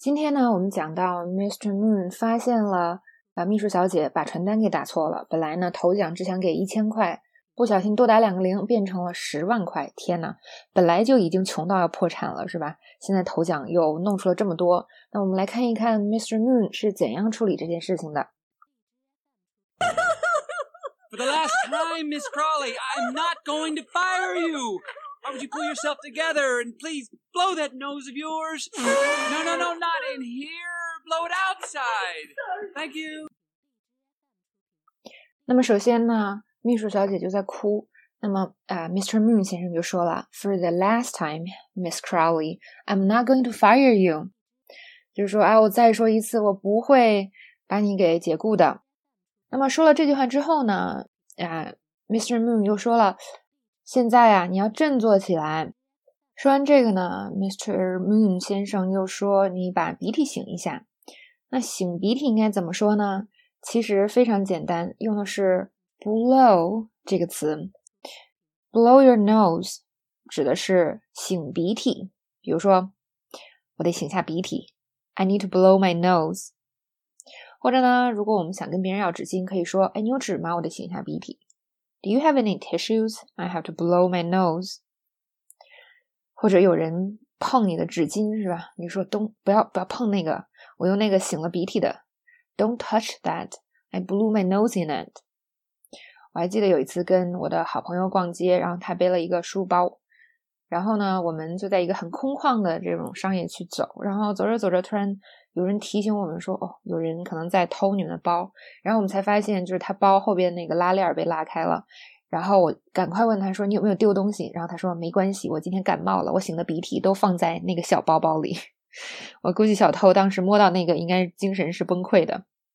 今天呢，我们讲到 Mr. Moon 发现了把秘书小姐把传单给打错了。本来呢，头奖只想给一千块，不小心多打两个零，变成了十万块。天呐，本来就已经穷到要破产了，是吧？现在头奖又弄出了这么多。那我们来看一看 Mr. Moon 是怎样处理这件事情的。For the last time, Miss Crawley, I'm not going to fire you. Why would you pull yourself together and please blow that nose of yours? No, no, no, not in here. Blow it outside. Thank you. 那么首先呢，秘书小姐就在哭。那么啊、呃、，Mr. Moon 先生就说了，For the last time, Miss Crowley, I'm not going to fire you。就是说，哎，我再说一次，我不会把你给解雇的。那么说了这句话之后呢，啊，Mr. Moon 又说了，现在啊，你要振作起来。说完这个呢，Mr. Moon 先生又说，你把鼻涕擤一下。那擤鼻涕应该怎么说呢？其实非常简单，用的是 blow 这个词。Blow your nose 指的是擤鼻涕。比如说，我得擤下鼻涕，I need to blow my nose。或者呢，如果我们想跟别人要纸巾，可以说：“哎，你有纸吗？我得擤一下鼻涕。” Do you have any tissues? I have to blow my nose。或者有人碰你的纸巾是吧？你说 Don 不要不要碰那个，我用那个擤了鼻涕的。” Don't touch that. I blew my nose in it。我还记得有一次跟我的好朋友逛街，然后他背了一个书包，然后呢，我们就在一个很空旷的这种商业区走，然后走着走着，突然。有人提醒我们说：“哦，有人可能在偷你们的包。”然后我们才发现，就是他包后边那个拉链被拉开了。然后我赶快问他说：“你有没有丢东西？”然后他说：“没关系，我今天感冒了，我擤的鼻涕都放在那个小包包里。”我估计小偷当时摸到那个，应该精神是崩溃的。